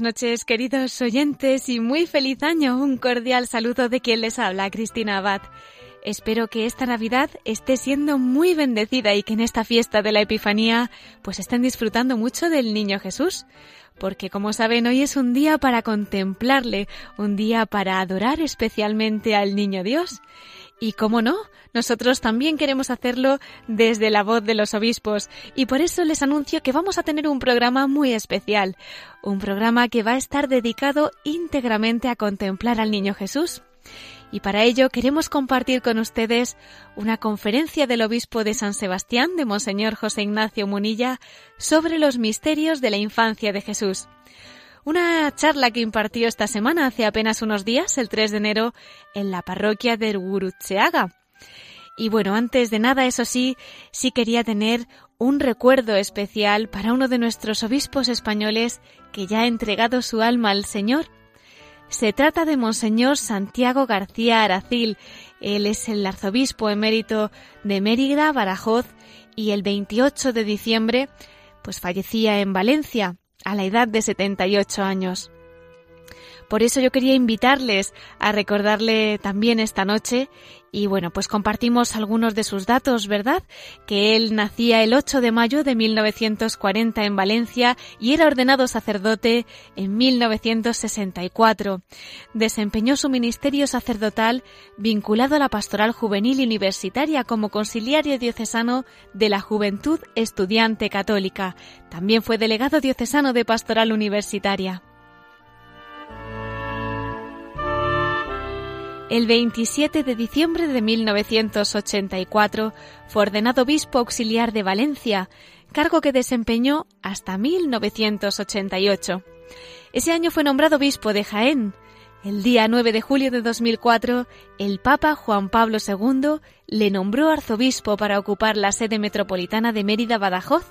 Buenas noches, queridos oyentes, y muy feliz año. Un cordial saludo de quien les habla, Cristina Abad. Espero que esta Navidad esté siendo muy bendecida y que en esta fiesta de la Epifanía pues estén disfrutando mucho del Niño Jesús. Porque como saben, hoy es un día para contemplarle, un día para adorar especialmente al Niño Dios. Y cómo no, nosotros también queremos hacerlo desde la voz de los obispos y por eso les anuncio que vamos a tener un programa muy especial, un programa que va a estar dedicado íntegramente a contemplar al Niño Jesús. Y para ello queremos compartir con ustedes una conferencia del obispo de San Sebastián, de Monseñor José Ignacio Munilla, sobre los misterios de la infancia de Jesús. Una charla que impartió esta semana, hace apenas unos días, el 3 de enero, en la parroquia de Gurutseaga. Y bueno, antes de nada, eso sí, sí quería tener un recuerdo especial para uno de nuestros obispos españoles que ya ha entregado su alma al Señor. Se trata de Monseñor Santiago García Aracil. Él es el arzobispo emérito de Mérida, Badajoz, y el 28 de diciembre, pues fallecía en Valencia a la edad de 78 años. Por eso yo quería invitarles a recordarle también esta noche y bueno, pues compartimos algunos de sus datos, ¿verdad? Que él nacía el 8 de mayo de 1940 en Valencia y era ordenado sacerdote en 1964. Desempeñó su ministerio sacerdotal vinculado a la pastoral juvenil universitaria como conciliario diocesano de la Juventud Estudiante Católica. También fue delegado diocesano de pastoral universitaria. El 27 de diciembre de 1984 fue ordenado obispo auxiliar de Valencia, cargo que desempeñó hasta 1988. Ese año fue nombrado obispo de Jaén. El día 9 de julio de 2004, el Papa Juan Pablo II le nombró arzobispo para ocupar la sede metropolitana de Mérida-Badajoz.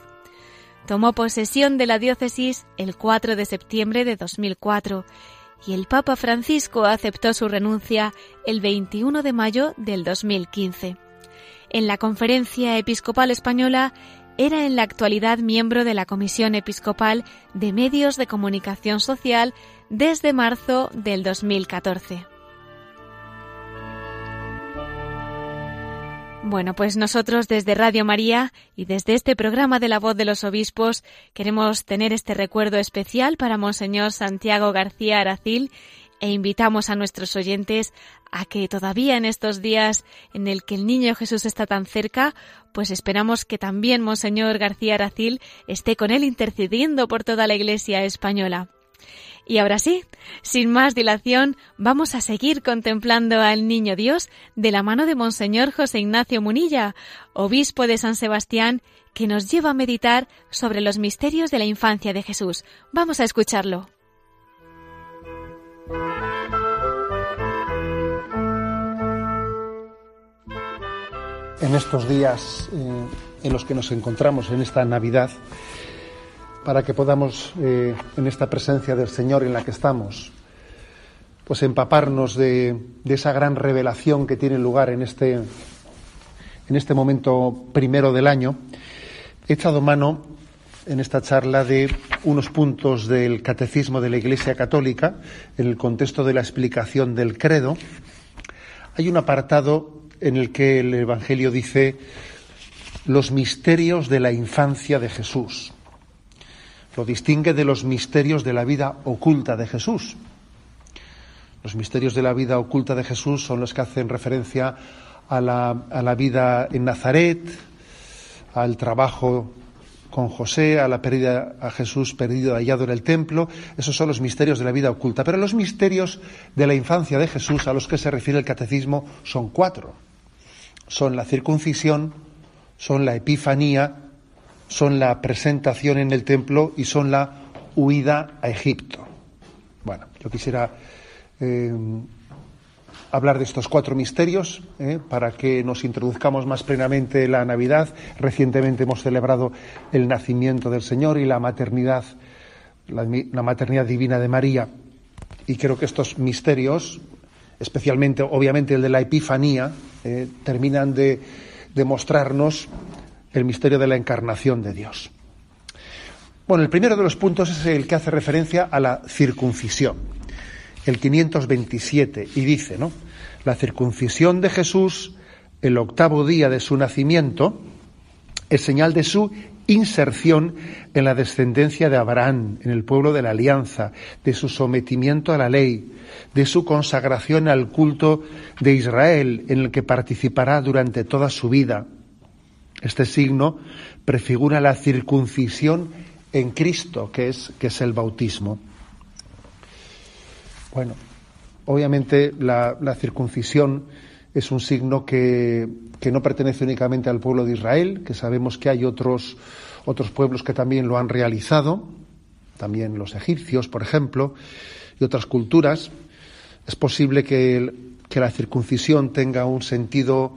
Tomó posesión de la diócesis el 4 de septiembre de 2004 y el Papa Francisco aceptó su renuncia el 21 de mayo del 2015. En la Conferencia Episcopal Española era en la actualidad miembro de la Comisión Episcopal de Medios de Comunicación Social desde marzo del 2014. Bueno, pues nosotros desde Radio María y desde este programa de la voz de los obispos queremos tener este recuerdo especial para Monseñor Santiago García Aracil e invitamos a nuestros oyentes a que todavía en estos días en el que el niño Jesús está tan cerca, pues esperamos que también Monseñor García Aracil esté con él intercediendo por toda la Iglesia española. Y ahora sí, sin más dilación, vamos a seguir contemplando al Niño Dios de la mano de Monseñor José Ignacio Munilla, obispo de San Sebastián, que nos lleva a meditar sobre los misterios de la infancia de Jesús. Vamos a escucharlo. En estos días eh, en los que nos encontramos en esta Navidad, para que podamos, eh, en esta presencia del Señor en la que estamos, pues empaparnos de, esa gran revelación que tiene lugar en este, en este momento primero del año, he echado mano en esta charla de unos puntos del catecismo de la Iglesia Católica en el contexto de la explicación del credo. Hay un apartado en el que el Evangelio dice los misterios de la infancia de Jesús lo distingue de los misterios de la vida oculta de Jesús. Los misterios de la vida oculta de Jesús son los que hacen referencia a la, a la vida en Nazaret, al trabajo con José, a la pérdida, a Jesús perdido hallado en el templo. Esos son los misterios de la vida oculta. Pero los misterios de la infancia de Jesús a los que se refiere el catecismo son cuatro. Son la circuncisión, son la epifanía, son la presentación en el templo y son la huida a Egipto. Bueno, yo quisiera eh, hablar de estos cuatro misterios eh, para que nos introduzcamos más plenamente la Navidad. Recientemente hemos celebrado el nacimiento del Señor y la maternidad, la, maternidad divina de María. Y creo que estos misterios, especialmente, obviamente, el de la Epifanía, eh, terminan de demostrarnos el misterio de la encarnación de Dios. Bueno, el primero de los puntos es el que hace referencia a la circuncisión el 527, y dice, ¿no? La circuncisión de Jesús, el octavo día de su nacimiento, es señal de su inserción en la descendencia de Abraham, en el pueblo de la alianza, de su sometimiento a la ley, de su consagración al culto de Israel, en el que participará durante toda su vida. Este signo prefigura la circuncisión en Cristo, que es, que es el bautismo. Bueno, obviamente la, circuncisión es un signo que, no pertenece únicamente al pueblo de Israel, que sabemos que hay otros, otros pueblos que también lo han realizado, también los egipcios, por ejemplo, y otras culturas. Es posible que, la circuncisión tenga un sentido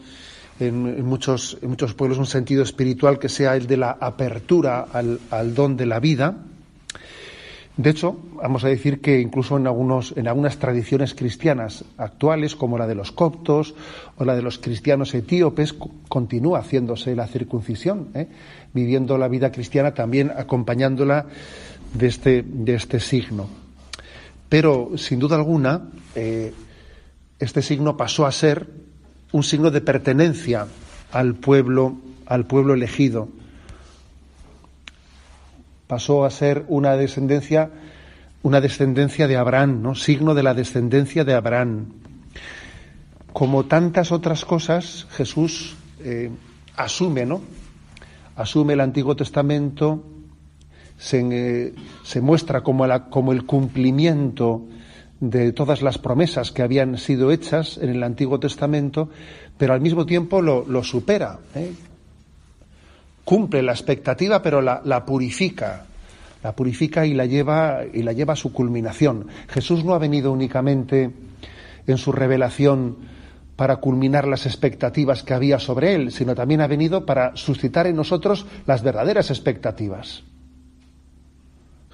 en, muchos, en muchos pueblos, un sentido espiritual que sea el de la apertura al, al don de la vida, de hecho, vamos a decir que incluso en, algunos, en algunas tradiciones cristianas actuales, como la de los coptos o la de los cristianos etíopes, continúa haciéndose la circuncisión, ¿eh? viviendo la vida cristiana también acompañándola de este, de este signo. Pero, sin duda alguna, eh, este signo pasó a ser un signo de pertenencia al pueblo, al pueblo elegido pasó a ser una descendencia, una descendencia de Abraham, ¿no? Signo de la descendencia de Abraham. Como tantas otras cosas, Jesús eh, asume, ¿no? Asume el Antiguo Testamento, se, eh, se muestra como, la, como, el cumplimiento de todas las promesas que habían sido hechas en el Antiguo Testamento, pero al mismo tiempo lo, supera. ¿eh? cumple la expectativa, pero la, purifica. La purifica y la lleva y la lleva a su culminación. Jesús no ha venido únicamente en su revelación para culminar las expectativas que había sobre él, sino también ha venido para suscitar en nosotros las verdaderas expectativas.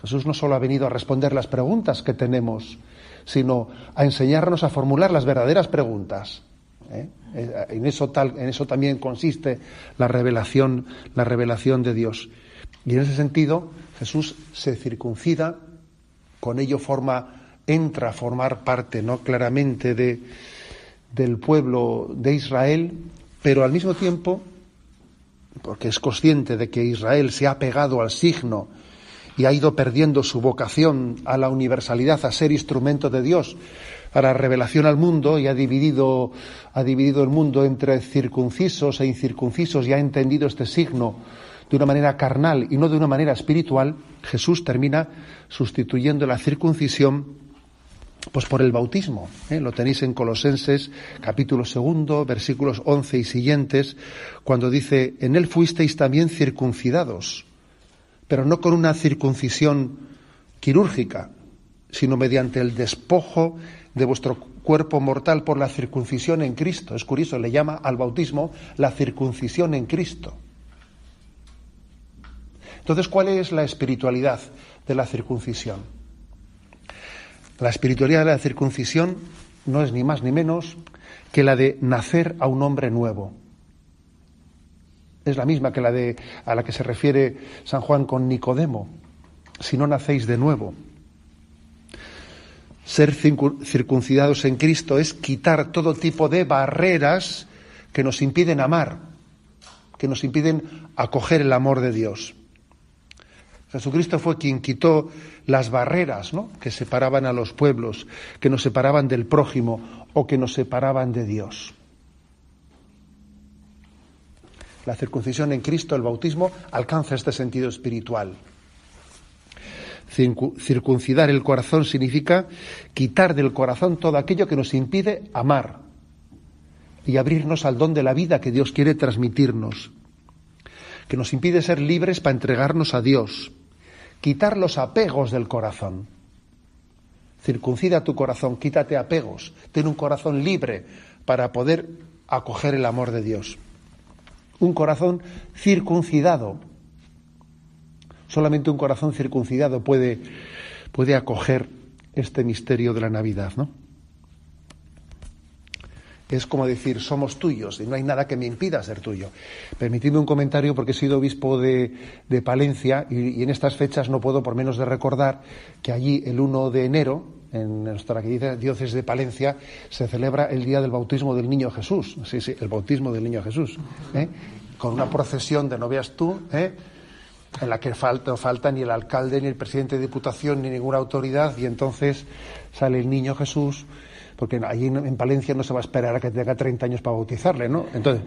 Jesús no solo ha venido a responder las preguntas que tenemos, sino a enseñarnos a formular las verdaderas preguntas. ¿eh? Eh, en eso, tal, en eso también consiste la revelación, la revelación de Dios. Y en ese sentido, Jesús se circuncida, con ello forma, entra a formar parte, ¿no? claramente de, del pueblo de Israel, pero al mismo tiempo, porque es consciente de que Israel se ha pegado al signo y ha ido perdiendo su vocación a la universalidad, a ser instrumento de Dios, para revelación al mundo y ha dividido, ha dividido el mundo entre circuncisos e incircuncisos y ha entendido este signo de una manera carnal y no de una manera espiritual, Jesús termina sustituyendo la circuncisión pues por el bautismo. ¿eh? Lo tenéis en Colosenses capítulo segundo, versículos once y siguientes, cuando dice, en él fuisteis también circuncidados, pero no con una circuncisión quirúrgica, sino mediante el despojo de vuestro cuerpo mortal por la circuncisión en Cristo. Es curioso, le llama al bautismo la circuncisión en Cristo. Entonces, ¿cuál es la espiritualidad de la circuncisión? La espiritualidad de la circuncisión no es ni más ni menos que la de nacer a un hombre nuevo. Es la misma que la de a la que se refiere San Juan con Nicodemo. Si no nacéis de nuevo. Ser circuncidados en Cristo es quitar todo tipo de barreras que nos impiden amar, que nos impiden acoger el amor de Dios. Jesucristo fue quien quitó las barreras ¿no? que separaban a los pueblos, que nos separaban del prójimo o que nos separaban de Dios. La circuncisión en Cristo, el bautismo, alcanza este sentido espiritual. Circuncidar el corazón significa quitar del corazón todo aquello que nos impide amar y abrirnos al don de la vida que Dios quiere transmitirnos, que nos impide ser libres para entregarnos a Dios, quitar los apegos del corazón. Circuncida tu corazón, quítate apegos, ten un corazón libre para poder acoger el amor de Dios. Un corazón circuncidado Solamente un corazón circuncidado puede, puede acoger este misterio de la Navidad, ¿no? Es como decir, somos tuyos y no hay nada que me impida ser tuyo. Permitidme un comentario porque he sido obispo de, Palencia y, en estas fechas no puedo por menos de recordar que allí el 1 de enero, en nuestra diócesis de Palencia, se celebra el día del bautismo del niño Jesús. Sí, sí, el bautismo del niño Jesús. ¿eh? Con una procesión de no veas tú, ¿eh? en la que falta, no falta ni el alcalde, ni el presidente de diputación, ni ninguna autoridad, y entonces sale el niño Jesús, porque allí en Palencia no se va a esperar a que tenga 30 años para bautizarle, ¿no? Entonces,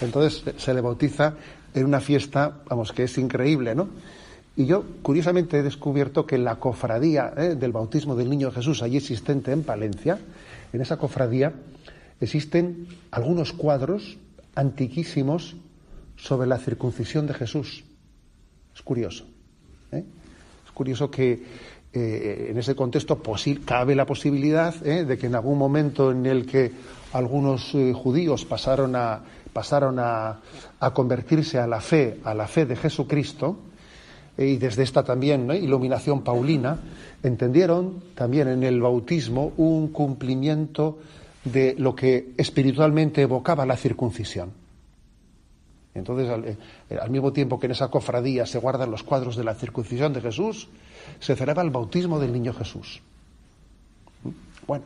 entonces se le bautiza en una fiesta, vamos, que es increíble, ¿no? Y yo, curiosamente, he descubierto que la cofradía ¿eh? del bautismo del niño Jesús, allí existente en Palencia, en esa cofradía existen algunos cuadros antiquísimos sobre la circuncisión de Jesús. Es curioso. ¿eh? Es curioso que eh, en ese contexto cabe la posibilidad de que en algún momento en el que algunos judíos pasaron a pasaron a, convertirse a la fe a la fe de Jesucristo y desde esta también iluminación paulina entendieron también en el bautismo un cumplimiento de lo que espiritualmente evocaba la circuncisión. Entonces, eh, al, mismo tiempo que en esa cofradía se guardan los cuadros de la circuncisión de Jesús, se celebra el bautismo del niño Jesús. ¿Mm? Bueno,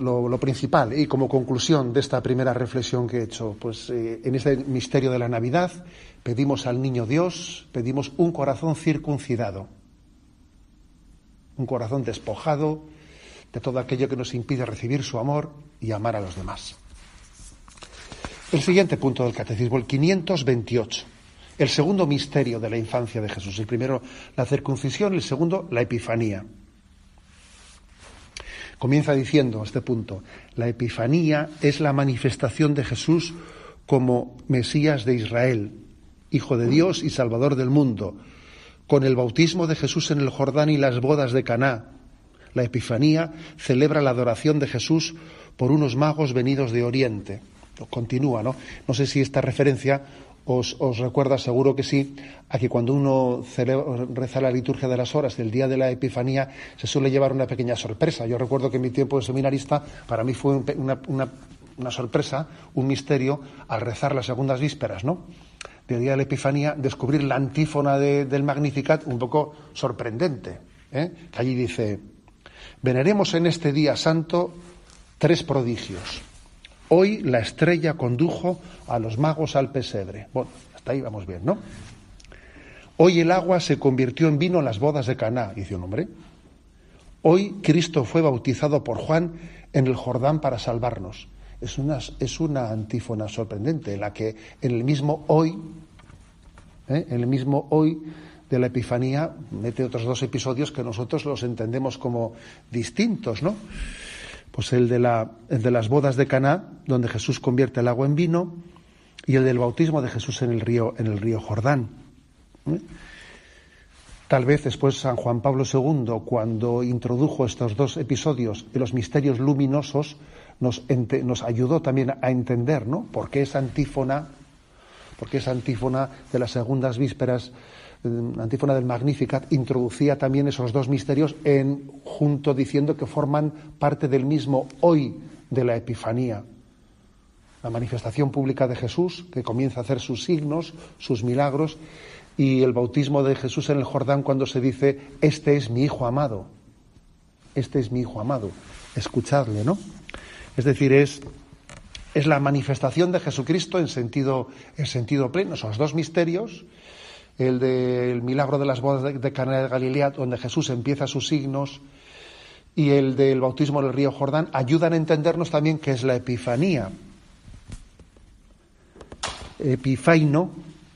lo, principal y como conclusión de esta primera reflexión que he hecho, pues eh, en este misterio de la Navidad pedimos al niño Dios, pedimos un corazón circuncidado, un corazón despojado de todo aquello que nos impide recibir su amor y amar a los demás. El siguiente punto del catecismo, el 528. El segundo misterio de la infancia de Jesús. El primero, la circuncisión, el segundo, la epifanía. Comienza diciendo este punto, la epifanía es la manifestación de Jesús como Mesías de Israel, Hijo de Dios y Salvador del mundo, con el bautismo de Jesús en el Jordán y las bodas de Caná. La epifanía celebra la adoración de Jesús por unos magos venidos de Oriente continúa, ¿no? No sé si esta referencia os, recuerda, seguro que sí, a que cuando uno reza la liturgia de las horas del día de la Epifanía se suele llevar una pequeña sorpresa. Yo recuerdo que en mi tiempo de seminarista para mí fue una, sorpresa, un misterio, al rezar las segundas vísperas, ¿no? Del día de la Epifanía, descubrir la antífona del Magnificat un poco sorprendente. ¿eh? Allí dice, veneremos en este día santo tres prodigios. Hoy la estrella condujo a los magos al pesebre. Bueno, hasta ahí vamos bien, ¿no? Hoy el agua se convirtió en vino en las bodas de Caná, dice un hombre. Hoy Cristo fue bautizado por Juan en el Jordán para salvarnos. Es una, es una antífona sorprendente, en la que en el mismo hoy, ¿eh? en el mismo hoy de la Epifanía, mete otros dos episodios que nosotros los entendemos como distintos, ¿no? Pues el de, la, de las bodas de Caná, donde Jesús convierte el agua en vino, y el del bautismo de Jesús en el río, en el río Jordán. ¿Eh? Tal vez después San Juan Pablo II, cuando introdujo estos dos episodios de los misterios luminosos, nos, nos ayudó también a entender ¿no? por qué esa antífona, por qué esa antífona de las segundas vísperas antífona del Magnificat, introducía también esos dos misterios en, junto diciendo que forman parte del mismo hoy de la Epifanía. La manifestación pública de Jesús, que comienza a hacer sus signos, sus milagros, y el bautismo de Jesús en el Jordán cuando se dice, este es mi Hijo amado, este es mi Hijo amado, escuchadle, ¿no? Es decir, es, es la manifestación de Jesucristo en sentido, en sentido pleno, esos dos misterios, el del milagro de las bodas de, de de Galilea, donde Jesús empieza sus signos, y el del bautismo en el río Jordán, ayudan a entendernos también qué es la Epifanía. Epifaino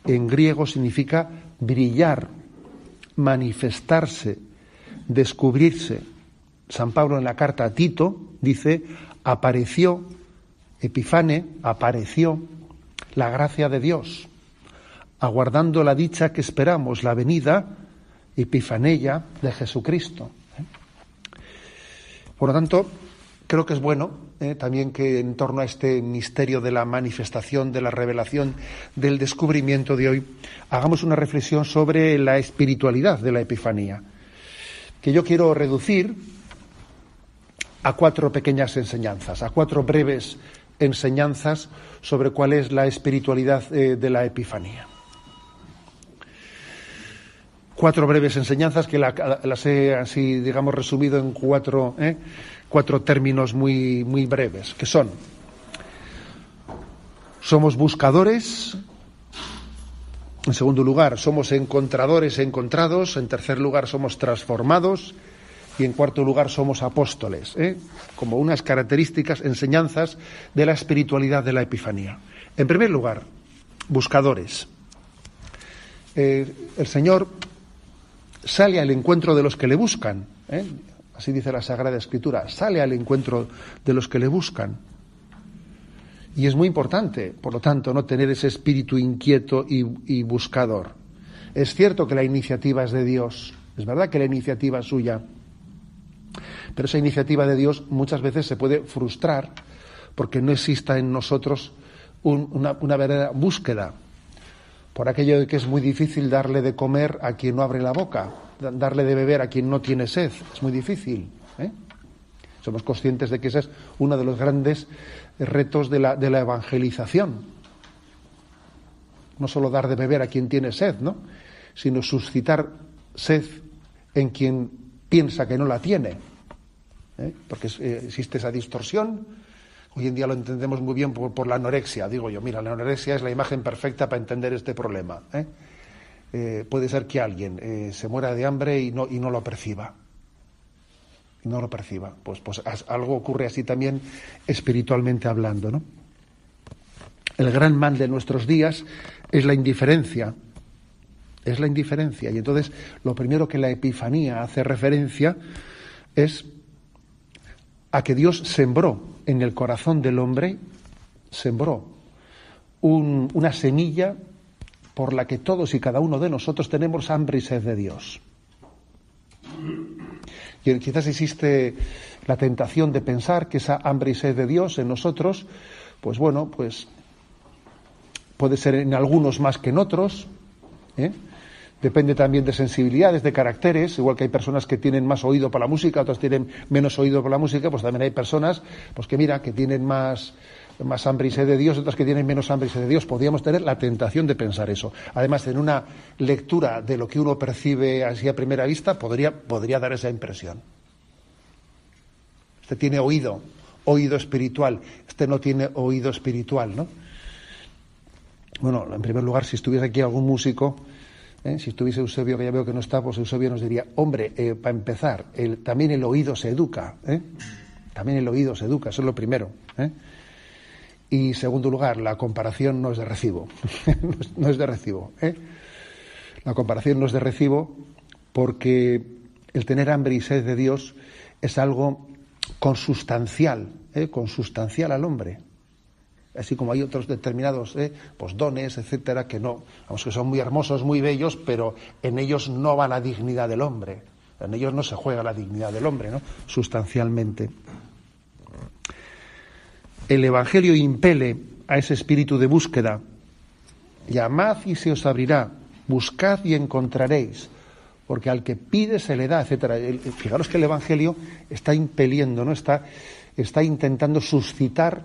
en griego significa brillar, manifestarse, descubrirse. San Pablo en la carta a Tito dice, apareció, Epifane, apareció la gracia de Dios, aguardando la dicha que esperamos, la venida, Epifanella de Jesucristo. Por lo tanto, creo que es bueno eh, también que en torno a este misterio de la manifestación, de la revelación, del descubrimiento de hoy, hagamos una reflexión sobre la espiritualidad de la Epifanía, que yo quiero reducir a cuatro pequeñas enseñanzas, a cuatro breves enseñanzas sobre cuál es la espiritualidad eh, de la Epifanía cuatro breves enseñanzas que las he así, digamos, resumido en cuatro, ¿eh? cuatro términos muy, muy breves, que son, somos buscadores, en segundo lugar, somos encontradores encontrados, en tercer lugar, somos transformados, y en cuarto lugar somos apóstoles, ¿eh? como unas características, enseñanzas de la espiritualidad de la Epifanía. En primer lugar, buscadores. Eh, el Señor sale al encuentro de los que le buscan. ¿eh? Así dice la Sagrada Escritura. Sale al encuentro de los que le buscan. Y es muy importante, por lo tanto, no tener ese espíritu inquieto y, buscador. Es cierto que la iniciativa es de Dios. Es verdad que la iniciativa es suya. Pero esa iniciativa de Dios muchas veces se puede frustrar porque no exista en nosotros una, una verdadera búsqueda por aquello de que es muy difícil darle de comer a quien no abre la boca, darle de beber a quien no tiene sed, es muy difícil. ¿eh? Somos conscientes de que ese es uno de los grandes retos de la, de la evangelización. No solo dar de beber a quien tiene sed, ¿no? sino suscitar sed en quien piensa que no la tiene. ¿eh? Porque eh, existe esa distorsión Hoy en día lo entendemos muy bien por, la anorexia. Digo yo, mira, la anorexia es la imagen perfecta para entender este problema. ¿eh? Eh, puede ser que alguien eh, se muera de hambre y no, y lo perciba. no lo perciba. Pues, pues algo ocurre así también espiritualmente hablando, ¿no? El gran mal de nuestros días es la indiferencia. Es la indiferencia. Y entonces lo primero que la Epifanía hace referencia es a que Dios sembró en el corazón del hombre, sembró una semilla por la que todos y cada uno de nosotros tenemos hambre y sed de Dios. Y quizás existe la tentación de pensar que esa hambre y sed de Dios en nosotros, pues bueno, pues puede ser en algunos más que en otros, ¿eh? Depende también de sensibilidades, de caracteres, igual que hay personas que tienen más oído para la música, otras tienen menos oído para la música, pues también hay personas, pues que mira, que tienen más, hambre y sed de Dios, otras que tienen menos hambre y sed de Dios. Podríamos tener la tentación de pensar eso. Además, en una lectura de lo que uno percibe así a primera vista, podría, podría dar esa impresión. Este tiene oído, oído espiritual. Este no tiene oído espiritual, ¿no? Bueno, en primer lugar, si estuviese aquí algún músico, ¿eh? Si estuviese Eusebio, que ya veo que no está, pues Eusebio nos diría, hombre, eh, para empezar, también el oído se educa, ¿eh? también el oído se educa, eso es lo primero. Y segundo lugar, la comparación no es de recibo, no es de recibo. La comparación no es de recibo porque el tener hambre y sed de Dios es algo consustancial, consustancial al hombre así como hay otros determinados eh, dones, etcétera, que no, vamos, que son muy hermosos, muy bellos, pero en ellos no va la dignidad del hombre. En ellos no se juega la dignidad del hombre, ¿no? Sustancialmente. El Evangelio impele a ese espíritu de búsqueda. Llamad y se os abrirá, buscad y encontraréis, porque al que pide se le da, etcétera. Fijaros que el Evangelio está impeliendo, ¿no? Está, está intentando suscitar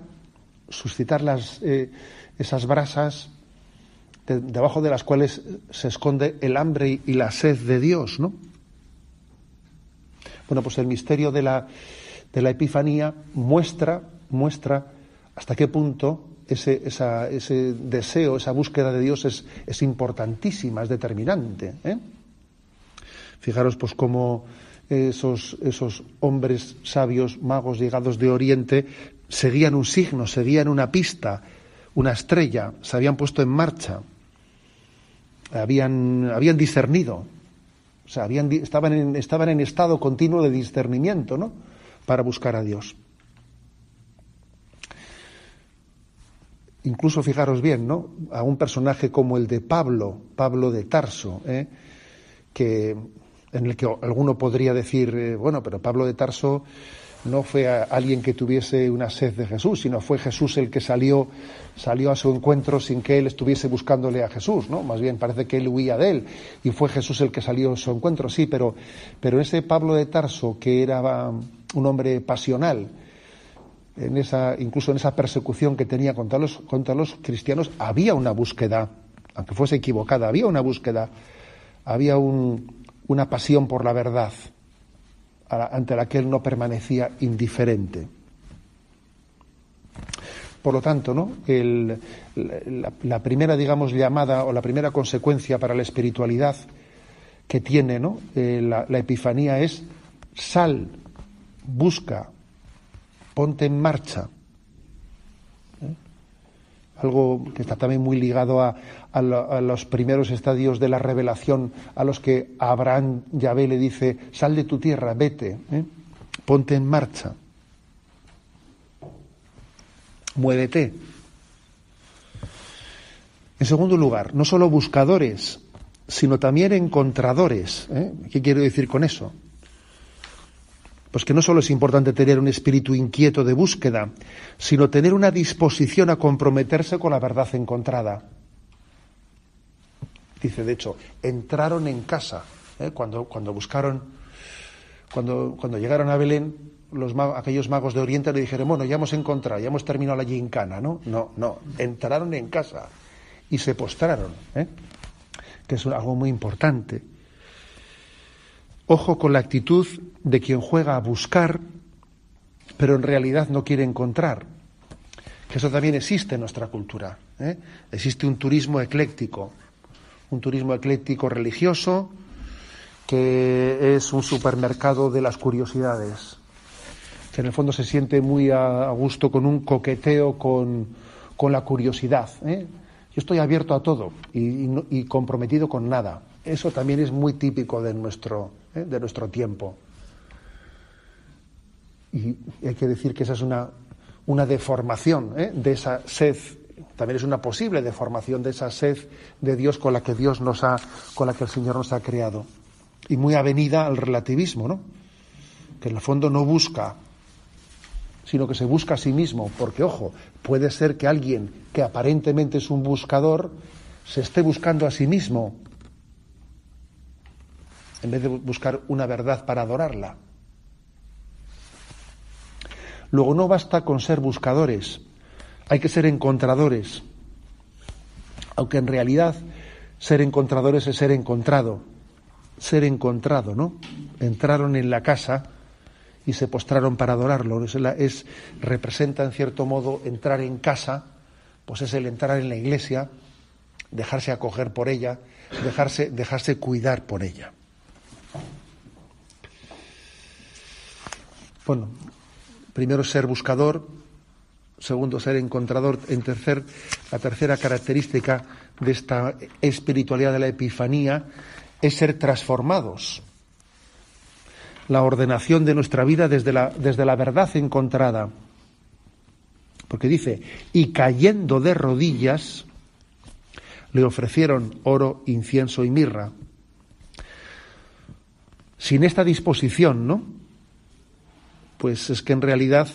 suscitar las, eh, esas brasas debajo de las cuales se esconde el hambre y, la sed de Dios, ¿no? Bueno, pues el misterio de la, de la Epifanía muestra, muestra hasta qué punto ese, ese deseo, esa búsqueda de Dios es, es importantísima, es determinante. ¿eh? Fijaros, pues, cómo esos, esos hombres sabios, magos llegados de Oriente, seguían un signo, seguían una pista, una estrella, se habían puesto en marcha, habían, habían discernido, o sea, habían, estaban, en, estaban en estado continuo de discernimiento, ¿no? Para buscar a Dios. Incluso fijaros bien, ¿no? A un personaje como el de Pablo, Pablo de Tarso, ¿eh? que en el que alguno podría decir, eh, bueno, pero Pablo de Tarso no fue alguien que tuviese una sed de Jesús, sino fue Jesús el que salió, salió a su encuentro sin que él estuviese buscándole a Jesús, ¿no? Más bien parece que él huía de él y fue Jesús el que salió a su encuentro, sí, pero, pero ese Pablo de Tarso, que era un hombre pasional, en esa, incluso en esa persecución que tenía contra los, contra los cristianos, había una búsqueda, aunque fuese equivocada, había una búsqueda, había un, una pasión por la verdad ante la que él no permanecía indiferente. Por lo tanto, ¿no? la, primera, digamos, llamada o la primera consecuencia para la espiritualidad que tiene ¿no? Eh, la, la epifanía es sal, busca, ponte en marcha algo que está también muy ligado a, los primeros estadios de la revelación, a los que Abraham Yahvé le dice, sal de tu tierra, vete, ¿eh? ponte en marcha, muévete. En segundo lugar, no solo buscadores, sino también encontradores. ¿eh? ¿Qué quiero decir con eso? Pues que no solo es importante tener un espíritu inquieto de búsqueda, sino tener una disposición a comprometerse con la verdad encontrada. Dice, de hecho, entraron en casa. ¿eh? Cuando, cuando buscaron, cuando, cuando llegaron a Belén, los aquellos magos de Oriente le dijeron, bueno, ya hemos encontrado, ya hemos terminado la gincana, ¿no? No, no, entraron en casa y se postraron, ¿eh? que es algo muy importante. Ojo con la actitud de quien juega a buscar, pero en realidad no quiere encontrar. Que eso también existe en nuestra cultura. ¿eh? Existe un turismo ecléctico, un turismo ecléctico religioso, que es un supermercado de las curiosidades, que en el fondo se siente muy a, gusto con un coqueteo con, la curiosidad. ¿eh? Yo estoy abierto a todo y comprometido con nada. Eso también es muy típico de nuestro, ¿eh? de nuestro tiempo. Y hay que decir que esa es una, una deformación ¿eh? de esa sed, también es una posible deformación de esa sed de Dios con la que Dios nos ha, con la que el Señor nos ha creado. Y muy avenida al relativismo, ¿no? Que en el fondo no busca, sino que se busca a sí mismo, porque ojo, puede ser que alguien que aparentemente es un buscador se esté buscando a sí mismo en vez de buscar una verdad para adorarla. Luego no basta con ser buscadores, hay que ser encontradores, aunque en realidad ser encontradores es ser encontrado, ser encontrado, ¿no? Entraron en la casa y se postraron para adorarlo, es, representa en cierto modo entrar en casa, pues es el entrar en la iglesia, dejarse acoger por ella, dejarse, dejarse cuidar por ella. Bueno, primero ser buscador, segundo ser encontrador, en tercer, la tercera característica de esta espiritualidad de la epifanía es ser transformados. La ordenación de nuestra vida desde la, desde la verdad encontrada. Porque dice, y cayendo de rodillas, le ofrecieron oro, incienso y mirra. Sin esta disposición, ¿no? pues es que en realidad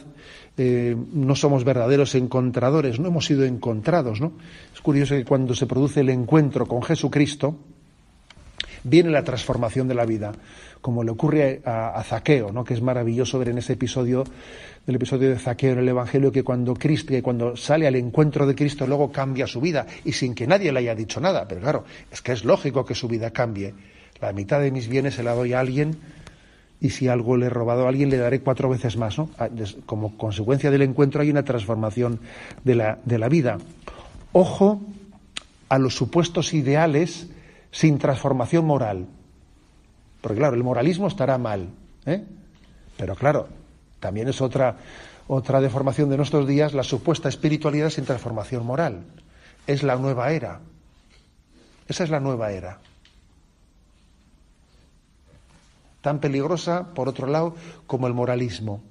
eh, no somos verdaderos encontradores, no hemos sido encontrados, ¿no? Es curioso que cuando se produce el encuentro con Jesucristo, viene la transformación de la vida, como le ocurre a, Zaqueo, ¿no? que es maravilloso ver en ese episodio, del episodio de Zaqueo en el Evangelio, que cuando Cristo, que cuando sale al encuentro de Cristo, luego cambia su vida, y sin que nadie le haya dicho nada, pero claro, es que es lógico que su vida cambie. La mitad de mis bienes se la doy a alguien y si algo le he robado a alguien le daré cuatro veces más. ¿no? Ah, como consecuencia del encuentro hay una transformación de la, de la vida. Ojo a los supuestos ideales sin transformación moral. Porque claro, el moralismo estará mal, ¿eh? pero claro, también es otra, Otra deformación de nuestros días, la supuesta espiritualidad sin transformación moral. Es la nueva era. Esa es la nueva era. Tan peligrosa, por otro lado, como el moralismo.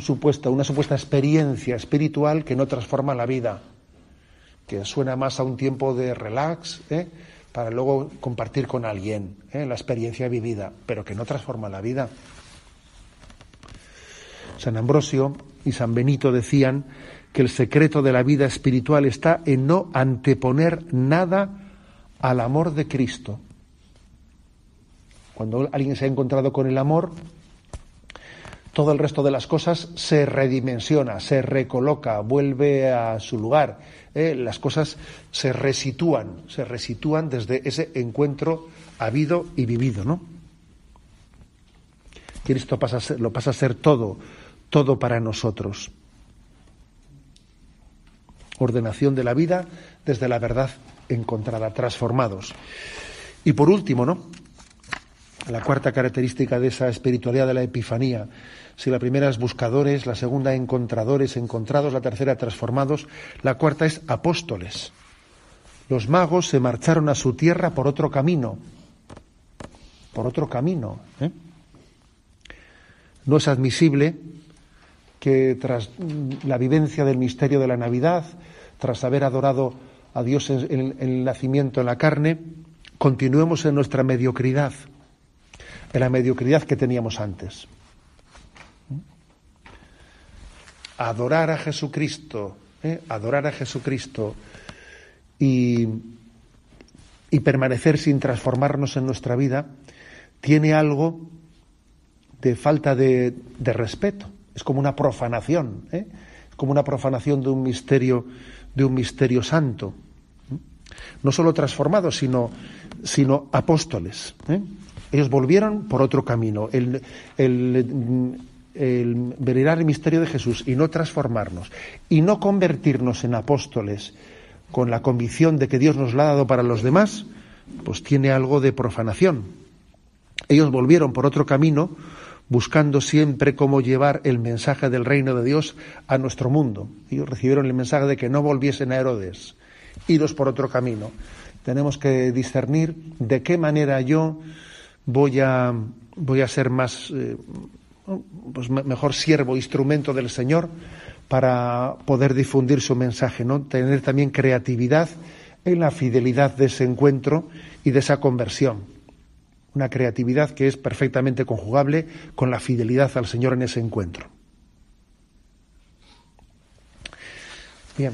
Supuesto, una supuesta experiencia espiritual que no transforma la vida, que suena más a un tiempo de relax, ¿eh? para luego compartir con alguien ¿eh? la experiencia vivida, pero que no transforma la vida. San Ambrosio y San Benito decían que el secreto de la vida espiritual está en no anteponer nada al amor de Cristo. Cuando alguien se ha encontrado con el amor, todo el resto de las cosas se redimensiona, se recoloca, vuelve a su lugar. ¿eh? Las cosas se resitúan, se resitúan desde ese encuentro habido y vivido, ¿no? Cristo pasa lo pasa a ser todo, todo para nosotros. Ordenación de la vida desde la verdad encontrada, transformados. Y por último, ¿no? La cuarta característica de esa espiritualidad de la Epifanía. Si la primera es buscadores, la segunda encontradores, encontrados, la tercera transformados, la cuarta es apóstoles. Los magos se marcharon a su tierra por otro camino, por otro camino. ¿eh? No es admisible que tras la vivencia del misterio de la Navidad, tras haber adorado a Dios en, el nacimiento en la carne, continuemos en nuestra mediocridad, en la mediocridad que teníamos antes. Adorar a Jesucristo, ¿eh? adorar a Jesucristo y, y permanecer sin transformarnos en nuestra vida, tiene algo de falta de, de respeto. Es como una profanación, ¿eh? es como una profanación de un misterio, de un misterio santo. No solo transformados, sino, sino apóstoles. ¿eh? Ellos volvieron por otro camino. El, el, venerar el misterio de Jesús y no transformarnos y no convertirnos en apóstoles con la convicción de que Dios nos la ha dado para los demás, pues tiene algo de profanación. Ellos volvieron por otro camino buscando siempre cómo llevar el mensaje del reino de Dios a nuestro mundo. Ellos recibieron el mensaje de que no volviesen a Herodes, iros por otro camino. Tenemos que discernir de qué manera yo voy a, voy a ser más, eh, pues mejor siervo, instrumento del Señor para poder difundir su mensaje, ¿no? Tener también creatividad en la fidelidad de ese encuentro y de esa conversión. Una creatividad que es perfectamente conjugable con la fidelidad al Señor en ese encuentro. Bien,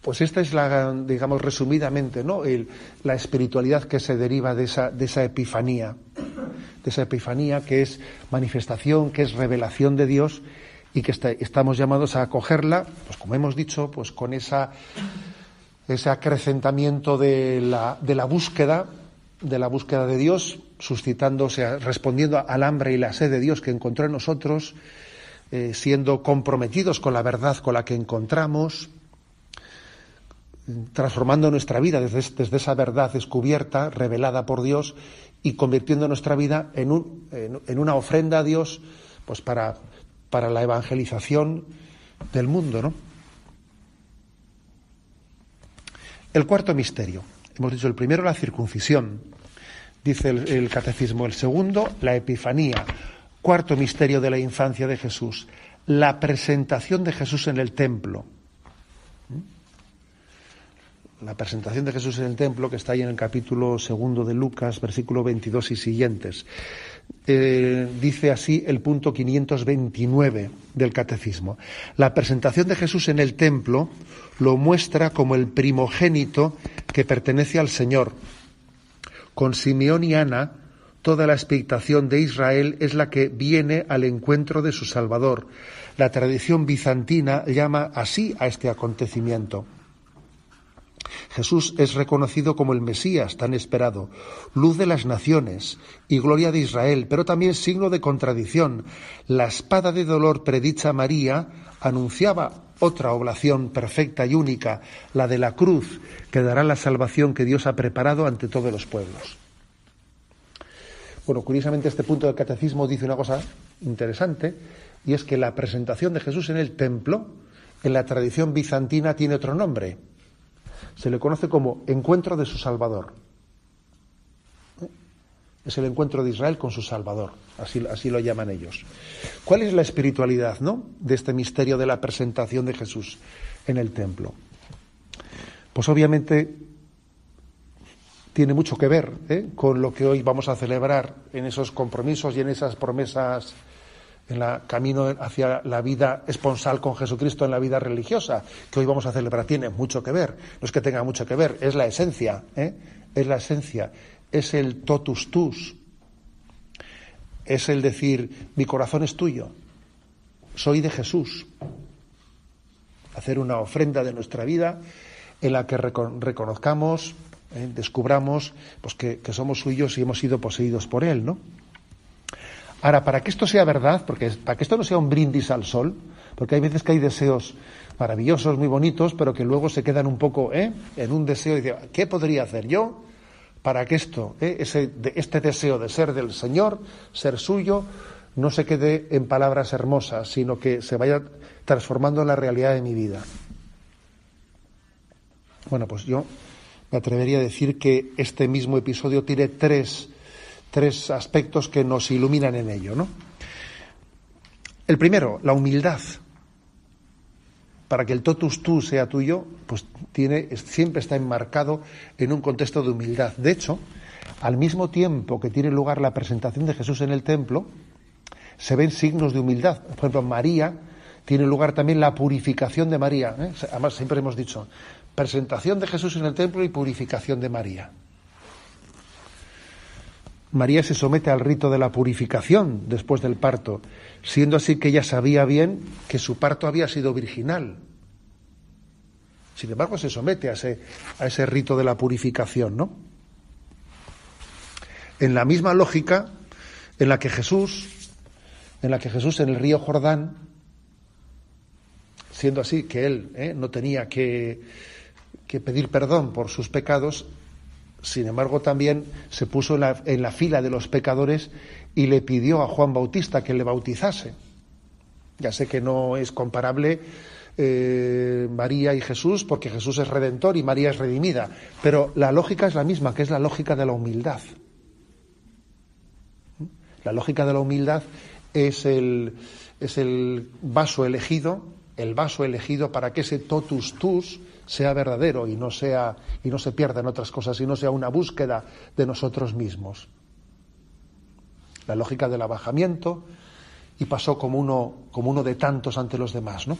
pues esta es la, digamos, resumidamente, ¿no? la espiritualidad que se deriva de esa, de esa epifanía, de esa epifanía que es manifestación, que es revelación de Dios y que estamos llamados a acogerla, pues como hemos dicho, pues con esa, ese acrecentamiento de la, de la búsqueda, de la búsqueda de Dios, suscitándose, respondiendo al hambre y la sed de Dios que encontró en nosotros, eh, siendo comprometidos con la verdad con la que encontramos, transformando nuestra vida desde, desde, esa verdad descubierta, revelada por Dios, y convirtiendo nuestra vida en, un, en, una ofrenda a Dios pues para, para la evangelización del mundo. ¿no? El cuarto misterio. Hemos dicho el primero, la circuncisión, dice el, el catecismo. El segundo, la epifanía. Cuarto misterio de la infancia de Jesús, la presentación de Jesús en el templo la presentación de Jesús en el templo, que está ahí en el capítulo segundo de Lucas, versículo 22 y siguientes. Eh, dice así el punto 529 del catecismo. La presentación de Jesús en el templo lo muestra como el primogénito que pertenece al Señor. Con Simeón y Ana, toda la expectación de Israel es la que viene al encuentro de su Salvador. La tradición bizantina llama así a este acontecimiento. Jesús es reconocido como el Mesías tan esperado, luz de las naciones y gloria de Israel, pero también signo de contradicción. La espada de dolor predicha María anunciaba otra oblación perfecta y única, la de la cruz, que dará la salvación que Dios ha preparado ante todos los pueblos. Bueno, curiosamente este punto del catecismo dice una cosa interesante, y es que la presentación de Jesús en el templo, en la tradición bizantina, tiene otro nombre. Se le conoce como encuentro de su Salvador. Es el encuentro de Israel con su Salvador, así, así lo llaman ellos. ¿Cuál es la espiritualidad ¿no? de este misterio de la presentación de Jesús en el templo? Pues obviamente tiene mucho que ver ¿eh? con lo que hoy vamos a celebrar en esos compromisos y en esas promesas en el camino hacia la vida esponsal con Jesucristo en la vida religiosa que hoy vamos a celebrar tiene mucho que ver no es que tenga mucho que ver es la esencia ¿eh? es la esencia es el totus tus es el decir mi corazón es tuyo soy de Jesús hacer una ofrenda de nuestra vida en la que reconozcamos ¿eh? descubramos pues, que, somos suyos y hemos sido poseídos por Él, ¿no? Ahora, para que esto sea verdad, porque para que esto no sea un brindis al sol, porque hay veces que hay deseos maravillosos, muy bonitos, pero que luego se quedan un poco ¿eh? en un deseo y dicen, ¿qué podría hacer yo para que esto, ¿eh? Ese, este deseo de ser del Señor, ser suyo, no se quede en palabras hermosas, sino que se vaya transformando en la realidad de mi vida? Bueno, pues yo me atrevería a decir que este mismo episodio tiene tres, tres aspectos que nos iluminan en ello. ¿no? El primero, la humildad. Para que el totus tú sea tuyo, pues siempre está enmarcado en un contexto de humildad. De hecho, al mismo tiempo que tiene lugar la presentación de Jesús en el templo, se ven signos de humildad. Por ejemplo, María, tiene lugar también la purificación de María. ¿eh? Además, siempre hemos dicho, presentación de Jesús en el templo y purificación de María. María se somete al rito de la purificación después del parto, siendo así que ella sabía bien que su parto había sido virginal. Sin embargo, se somete a ese, a ese rito de la purificación, ¿no? En la misma lógica en la que Jesús, en la que Jesús en el río Jordán, siendo así que él ¿eh? no tenía que que pedir perdón por sus pecados, sin embargo también se puso en la, fila de los pecadores y le pidió a Juan Bautista que le bautizase. Ya sé que no es comparable eh, María y Jesús, porque Jesús es redentor y María es redimida, pero la lógica es la misma, que es la lógica de la humildad. La lógica de la humildad es el, es el vaso elegido, el vaso elegido para que ese totus tus, sea verdadero y no sea y no se pierda en otras cosas y no sea una búsqueda de nosotros mismos. La lógica del abajamiento y pasó como uno como uno de tantos ante los demás, ¿no?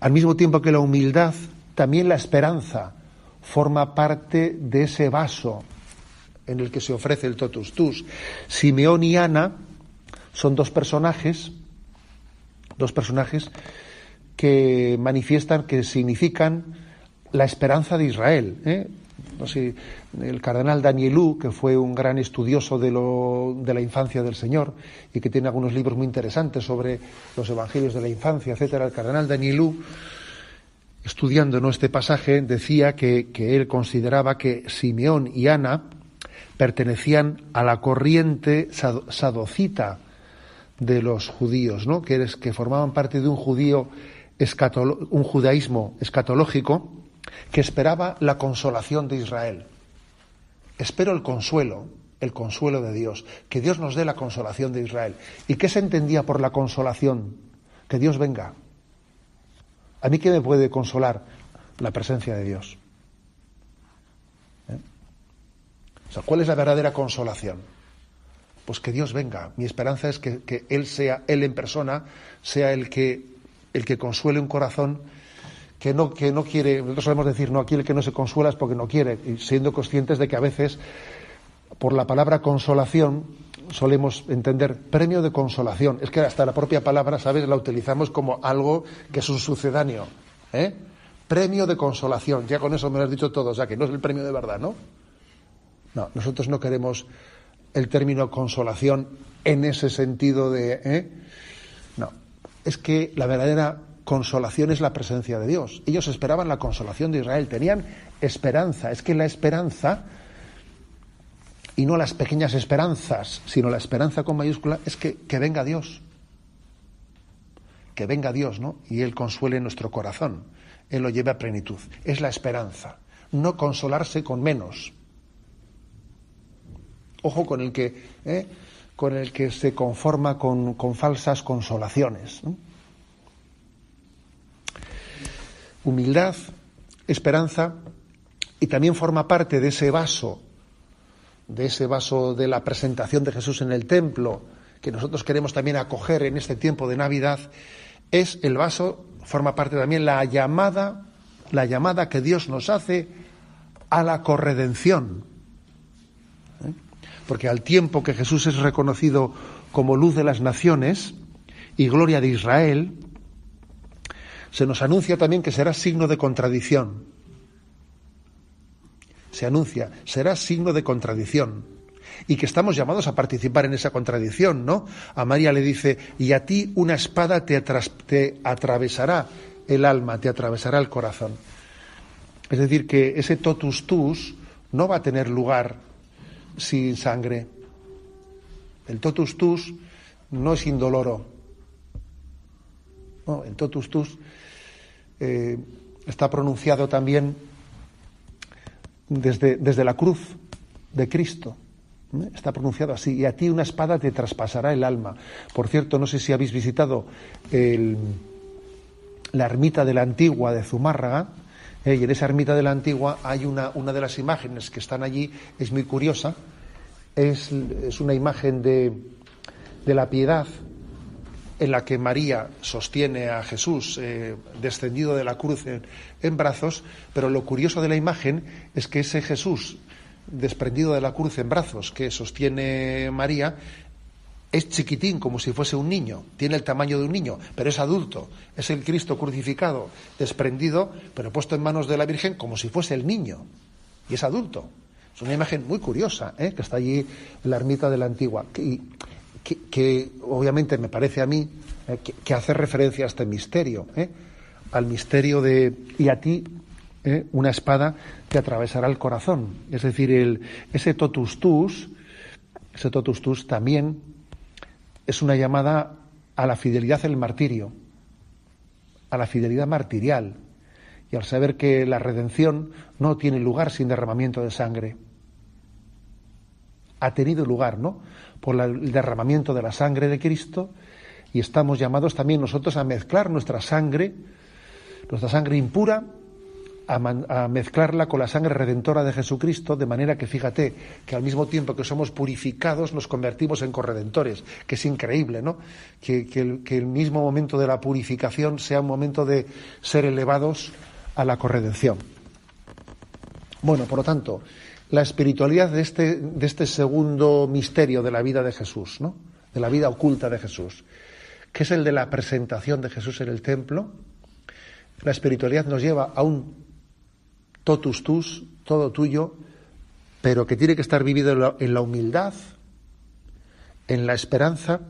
Al mismo tiempo que la humildad, también la esperanza forma parte de ese vaso en el que se ofrece el totus tus. Simeón y Ana son dos personajes, dos personajes que manifiestan, que significan la esperanza de Israel. ¿eh? No sé, el cardenal Danielú, que fue un gran estudioso de, lo, de la infancia del Señor y que tiene algunos libros muy interesantes sobre los evangelios de la infancia, etcétera, el cardenal Danielú, estudiando este pasaje, decía que, que él consideraba que Simeón y Ana pertenecían a la corriente sadocita de los judíos, ¿no? que, eres, que formaban parte de un judío un judaísmo escatológico que esperaba la consolación de Israel. Espero el consuelo, el consuelo de Dios, que Dios nos dé la consolación de Israel. ¿Y qué se entendía por la consolación? Que Dios venga. ¿A mí qué me puede consolar? La presencia de Dios. ¿Eh? O sea, ¿cuál es la verdadera consolación? Pues que Dios venga. Mi esperanza es que, que Él sea, Él en persona, sea el que el que consuele un corazón que no, que no quiere, nosotros solemos decir, no, aquí el que no se consuela es porque no quiere, y siendo conscientes de que a veces, por la palabra consolación, solemos entender premio de consolación. Es que hasta la propia palabra, ¿sabes?, la utilizamos como algo que es un sucedáneo. ¿eh? Premio de consolación. Ya con eso me lo has dicho todo, o sea, que no es el premio de verdad, ¿no? No, nosotros no queremos el término consolación en ese sentido de. ¿eh? Es que la verdadera consolación es la presencia de Dios. Ellos esperaban la consolación de Israel, tenían esperanza. Es que la esperanza y no las pequeñas esperanzas, sino la esperanza con mayúscula, es que, que venga Dios. Que venga Dios, ¿no? Y Él consuele nuestro corazón. Él lo lleve a plenitud. Es la esperanza. No consolarse con menos. Ojo con el que, ¿eh? Con el que se conforma con, con falsas consolaciones. Humildad, esperanza, y también forma parte de ese vaso de ese vaso de la presentación de Jesús en el templo, que nosotros queremos también acoger en este tiempo de Navidad, es el vaso, forma parte también la llamada, la llamada que Dios nos hace a la corredención. Porque al tiempo que Jesús es reconocido como luz de las naciones y gloria de Israel, se nos anuncia también que será signo de contradicción se anuncia, será signo de contradicción. Y que estamos llamados a participar en esa contradicción, ¿no? A María le dice, y a ti una espada te atravesará el alma, te atravesará el corazón. Es decir, que ese totus tus no va a tener lugar sin sangre. El totus tus no es indoloro. No, el totus tus eh, está pronunciado también desde, desde la cruz de Cristo. ¿eh? Está pronunciado así. Y a ti una espada te traspasará el alma. Por cierto, no sé si habéis visitado la ermita de la Antigua de Zumárraga. ¿Eh? y en esa ermita de la Antigua hay una, una de las imágenes que están allí, es muy curiosa. Es, es una imagen de, de la piedad en la que María sostiene a Jesús eh, descendido de la cruz en, brazos, pero lo curioso de la imagen es que ese Jesús desprendido de la cruz en brazos que sostiene María es chiquitín, como si fuese un niño, tiene el tamaño de un niño, pero es adulto, es el Cristo crucificado, desprendido, pero puesto en manos de la Virgen como si fuese el niño, y es adulto. Es una imagen muy curiosa, ¿eh? que está allí en la ermita de la antigua. Y que, obviamente me parece a mí eh, que, hace referencia a este misterio, eh, al misterio de y a ti una espada te atravesará el corazón. Es decir, el, ese totus tus, ese totus tus también es una llamada a la fidelidad en el martirio, a la fidelidad martirial, y al saber que la redención no tiene lugar sin derramamiento de sangre. Ha tenido lugar, ¿no? por el derramamiento de la sangre de Cristo y estamos llamados también nosotros a mezclar nuestra sangre, nuestra sangre impura, a, mezclarla con la sangre redentora de Jesucristo, de manera que fíjate que al mismo tiempo que somos purificados nos convertimos en corredentores, que es increíble, ¿no? Que, el, que el mismo momento de la purificación sea un momento de ser elevados a la corredención. Bueno, por lo tanto, la espiritualidad de este, de este segundo misterio de la vida de Jesús, ¿no? de la vida oculta de Jesús, que es el de la presentación de Jesús en el templo. La espiritualidad nos lleva a un totus tus, todo tuyo, pero que tiene que estar vivido en la, humildad, en la esperanza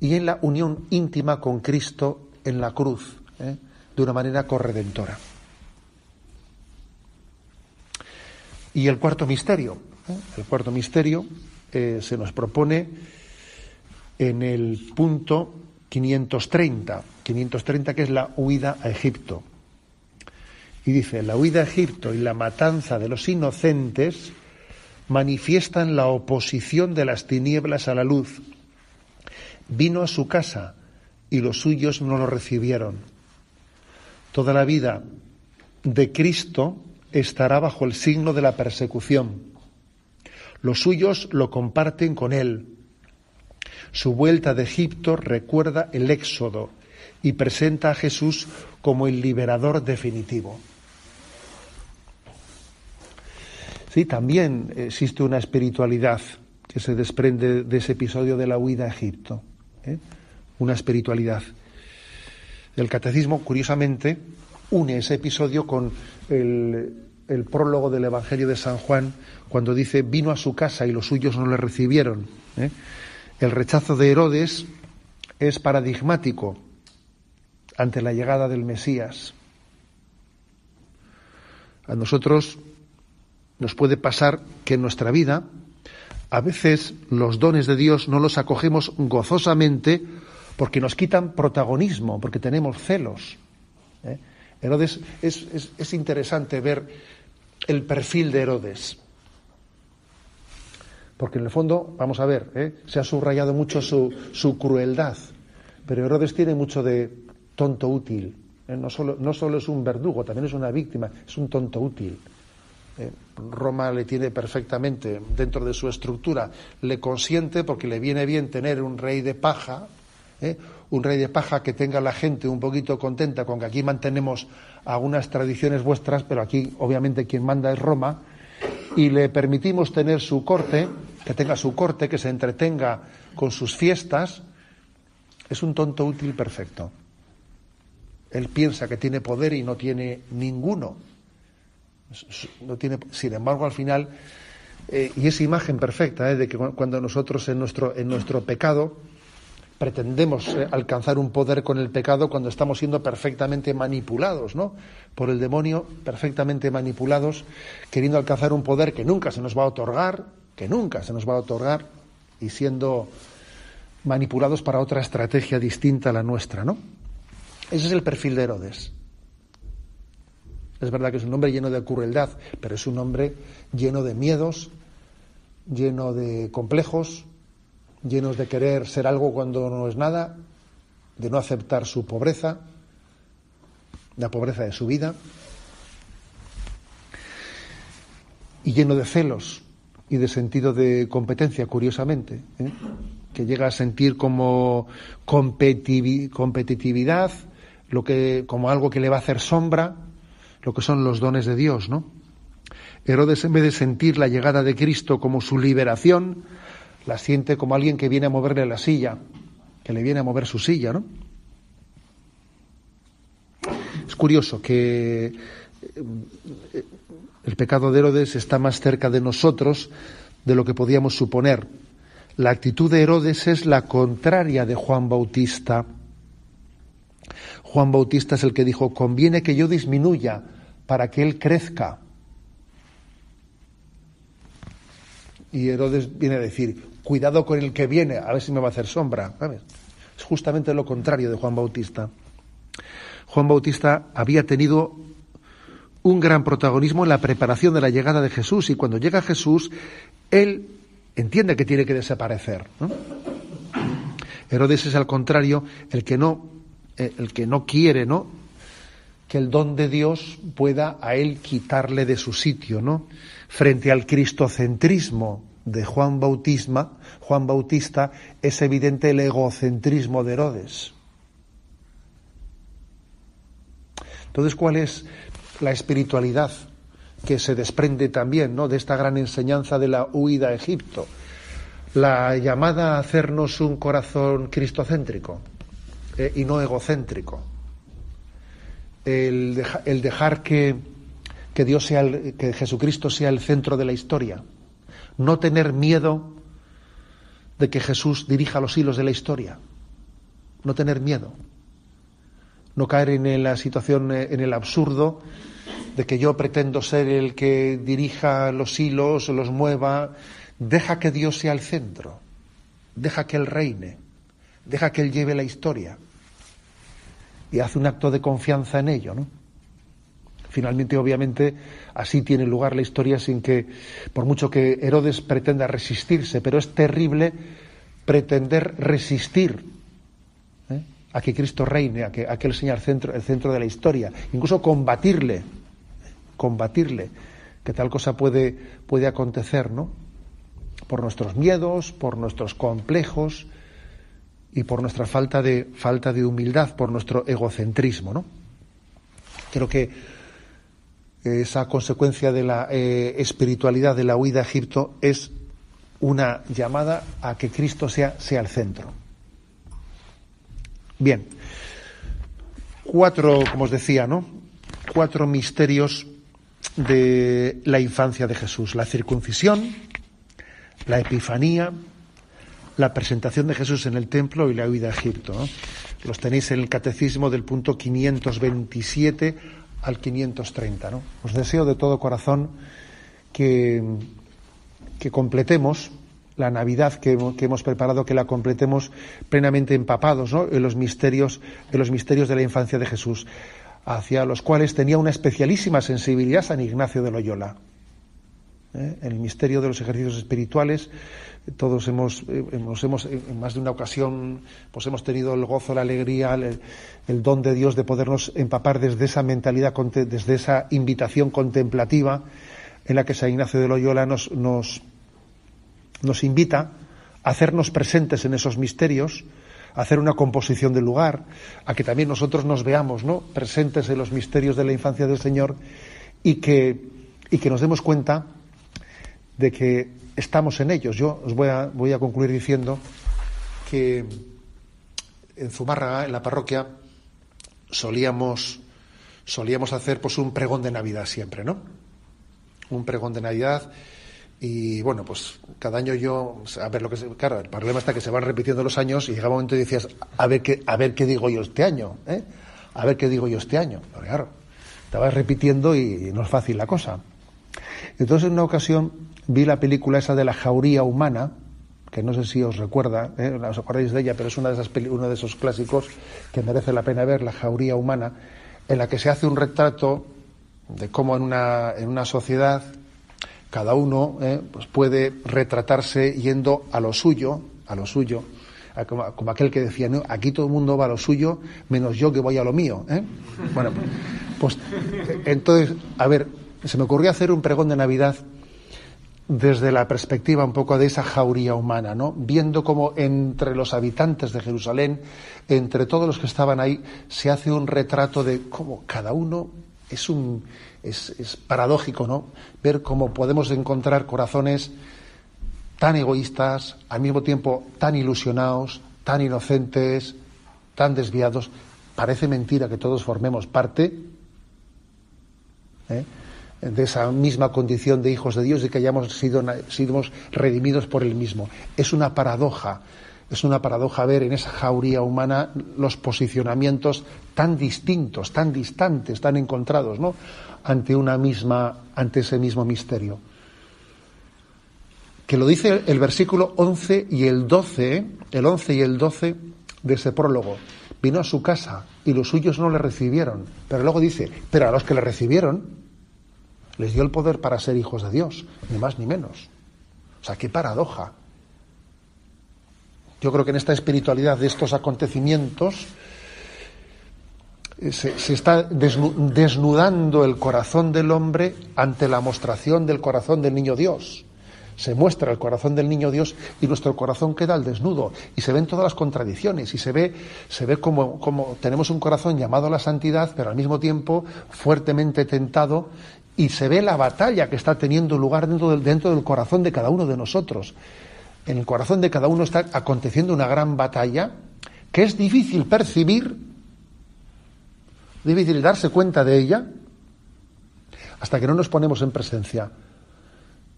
y en la unión íntima con Cristo en la cruz, ¿eh? de una manera corredentora. Y el cuarto misterio, ¿eh? el cuarto misterio eh, se nos propone en el punto 530, 530 que es la huida a Egipto. Y dice, la huida a Egipto y la matanza de los inocentes manifiestan la oposición de las tinieblas a la luz. Vino a su casa y los suyos no lo recibieron. Toda la vida de Cristo estará bajo el signo de la persecución. Los suyos lo comparten con él. Su vuelta de Egipto recuerda el éxodo y presenta a Jesús como el liberador definitivo. Sí, también existe una espiritualidad que se desprende de ese episodio de la huida a Egipto. ¿eh? Una espiritualidad. El catecismo, curiosamente, une ese episodio con el, prólogo del Evangelio de San Juan, cuando dice, vino a su casa y los suyos no le recibieron. ¿eh? El rechazo de Herodes es paradigmático ante la llegada del Mesías. A nosotros nos puede pasar que en nuestra vida a veces los dones de Dios no los acogemos gozosamente porque nos quitan protagonismo, porque tenemos celos. ¿eh? Herodes, es, es, interesante ver el perfil de Herodes. Porque en el fondo, vamos a ver, ¿eh? se ha subrayado mucho su, su, crueldad, pero Herodes tiene mucho de tonto útil. No, solo, no solo es un verdugo, también es una víctima, es un tonto útil. Roma le tiene perfectamente dentro de su estructura, le consiente porque le viene bien tener un rey de paja, ¿eh? un rey de paja que tenga la gente un poquito contenta con que aquí mantenemos algunas tradiciones vuestras, pero aquí obviamente quien manda es Roma, y le permitimos tener su corte, que tenga su corte, que se entretenga con sus fiestas, es un tonto útil perfecto. Él piensa que tiene poder y no tiene ninguno. No tiene, sin embargo, al final, eh, y esa imagen perfecta ¿eh? de que cuando nosotros en nuestro, en nuestro pecado, pretendemos eh, alcanzar un poder con el pecado cuando estamos siendo perfectamente manipulados, ¿no? Por el demonio, perfectamente manipulados, queriendo alcanzar un poder que nunca se nos va a otorgar, que nunca se nos va a otorgar, y siendo manipulados para otra estrategia distinta a la nuestra, ¿no? Ese es el perfil de Herodes. Es verdad que es un hombre lleno de crueldad, pero es un hombre lleno de miedos, lleno de complejos, llenos de querer ser algo cuando no es nada, de no aceptar su pobreza, la pobreza de su vida, y lleno de celos y de sentido de competencia, curiosamente, ¿eh? que llega a sentir como competitividad, lo que, como algo que le va a hacer sombra, lo que son los dones de Dios, ¿no? Herodes, en vez de sentir la llegada de Cristo como su liberación, la siente como alguien que viene a moverle la silla, que le viene a mover su silla, ¿no? Es curioso que eh, el pecado de Herodes está más cerca de nosotros de lo que podíamos suponer. La actitud de Herodes es la contraria de Juan Bautista. Juan Bautista es el que dijo, conviene que yo disminuya para que él crezca. Y Herodes viene a decir, cuidado con el que viene, a ver si me va a hacer sombra. Es justamente lo contrario de Juan Bautista. Juan Bautista había tenido un gran protagonismo en la preparación de la llegada de Jesús y cuando llega Jesús, él entiende que tiene que desaparecer. Herodes es al contrario el que no, el que no quiere, ¿no? que el don de Dios pueda a él quitarle de su sitio, ¿no? Frente al cristocentrismo de Juan Bautisma, Juan Bautista, es evidente el egocentrismo de Herodes. Entonces, ¿cuál es la espiritualidad que se desprende también ¿no? de esta gran enseñanza de la huida a Egipto? La llamada a hacernos un corazón cristocéntrico eh, y no egocéntrico. El, el dejar que, que Dios sea que Jesucristo sea el centro de la historia. No tener miedo de que Jesús dirija los hilos de la historia, no tener miedo, no caer en la situación, eh, en el absurdo de que yo pretendo ser el que dirija los hilos, los mueva, deja que Dios sea el centro, deja que Él reine, deja que Él lleve la historia y hace un acto de confianza en ello, ¿no? Finalmente, obviamente, así tiene lugar la historia sin que, por mucho que Herodes pretenda resistirse, pero es terrible pretender resistir ¿eh? a que Cristo reine, a que, a Él sea el centro, el centro de la historia, incluso combatirle, combatirle, que tal cosa puede, puede acontecer, ¿no? Por nuestros miedos, por nuestros complejos y por nuestra falta de, falta de humildad, por nuestro egocentrismo, ¿no? Creo que esa consecuencia de la eh, espiritualidad de la huida a Egipto es una llamada a que Cristo sea, sea el centro. Bien, cuatro, como os decía, ¿no? Cuatro misterios de la infancia de Jesús. La circuncisión, la epifanía, la presentación de Jesús en el templo y la huida a Egipto. Los tenéis en el catecismo del punto 527 al 530. ¿no? Os deseo de todo corazón que, que completemos la Navidad que, hemos preparado, que la completemos plenamente empapados en, los misterios, en los misterios de la infancia de Jesús, hacia los cuales tenía una especialísima sensibilidad San Ignacio de Loyola. ¿Eh? El misterio de los ejercicios espirituales, todos hemos, eh, hemos, en más de una ocasión, pues hemos tenido el gozo, la alegría, el, don de Dios de podernos empapar desde esa mentalidad, desde esa invitación contemplativa en la que San Ignacio de Loyola nos, nos nos invita a hacernos presentes en esos misterios, a hacer una composición del lugar, a que también nosotros nos veamos ¿no? presentes en los misterios de la infancia del Señor y que, y que nos demos cuenta de que estamos en ellos. Yo os voy a, voy a concluir diciendo que en Zumárraga, en la parroquia, solíamos, solíamos hacer pues un pregón de Navidad siempre, ¿no? Un pregón de Navidad y bueno, pues cada año yo, a ver lo que claro, el problema está que se van repitiendo los años y llega un momento y decías, a ver qué, a ver qué digo yo este año, ¿eh? A ver qué digo yo este año. Claro, estabas repitiendo y no es fácil la cosa. Entonces en una ocasión vi la película esa de la jauría humana, que no sé si os recuerda, ¿eh? os acordáis de ella, pero es una de esas uno de esos clásicos que merece la pena ver, la jauría humana, en la que se hace un retrato de cómo en una, en una sociedad cada uno eh, pues puede retratarse yendo a lo suyo, a lo suyo, como, aquel que decía, aquí todo el mundo va a lo suyo, menos yo que voy a lo mío. ¿eh? Bueno, pues entonces, a ver, se me ocurrió hacer un pregón de Navidad desde la perspectiva un poco de esa jauría humana, ¿no? Viendo cómo entre los habitantes de Jerusalén, entre todos los que estaban ahí, se hace un retrato de cómo cada uno es un es, paradójico, ¿no? Ver cómo podemos encontrar corazones tan egoístas, al mismo tiempo tan ilusionados, tan inocentes, tan desviados. Parece mentira que todos formemos parte ¿eh? De esa misma condición de hijos de Dios y que hayamos sido, sido redimidos por Él mismo. Es una paradoja, es una paradoja ver en esa jauría humana los posicionamientos tan distintos, tan distantes, tan encontrados, ¿no? ante una misma, ante ese mismo misterio. Que lo dice el versículo 11 y el 12, el 11 y el 12 de ese prólogo. Vino a su casa y los suyos no le recibieron. Pero luego dice, pero a los que le recibieron, les dio el poder para ser hijos de Dios, ni más ni menos. O sea, qué paradoja. Yo creo que en esta espiritualidad de estos acontecimientos, se, está desnudando el corazón del hombre ante la mostración del corazón del niño Dios. Se muestra el corazón del niño Dios y nuestro corazón queda al desnudo y se ven todas las contradicciones y se ve, se ve como tenemos un corazón llamado a la santidad, pero al mismo tiempo fuertemente tentado y se ve la batalla que está teniendo lugar dentro del, dentro del corazón de cada uno de nosotros. En el corazón de cada uno está aconteciendo una gran batalla que es difícil percibir difícil darse cuenta de ella hasta que no nos ponemos en presencia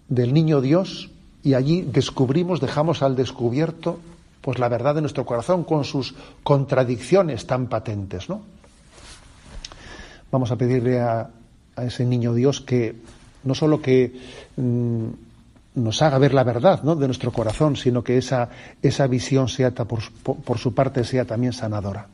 del niño Dios y allí descubrimos, dejamos al descubierto pues la verdad de nuestro corazón con sus contradicciones tan patentes, ¿no? Vamos a pedirle a, ese niño Dios que no solo que mm, nos haga ver la verdad ¿no? de nuestro corazón, sino que esa, esa visión sea por, por su parte sea también sanadora.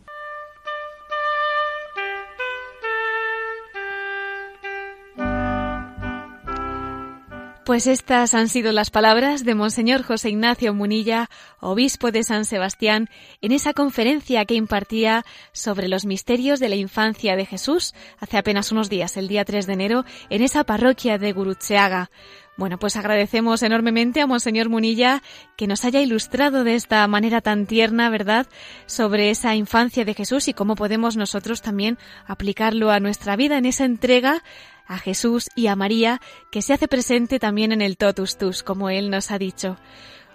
Pues estas han sido las palabras de Monseñor José Ignacio Munilla, obispo de San Sebastián, en esa conferencia que impartía sobre los misterios de la infancia de Jesús hace apenas unos días, el día 3 de enero, en esa parroquia de Gurutseaga. Bueno, pues agradecemos enormemente a Monseñor Munilla que nos haya ilustrado de esta manera tan tierna, ¿verdad?, sobre esa infancia de Jesús y cómo podemos nosotros también aplicarlo a nuestra vida en esa entrega a Jesús y a María, que se hace presente también en el Totus Tus, como él nos ha dicho.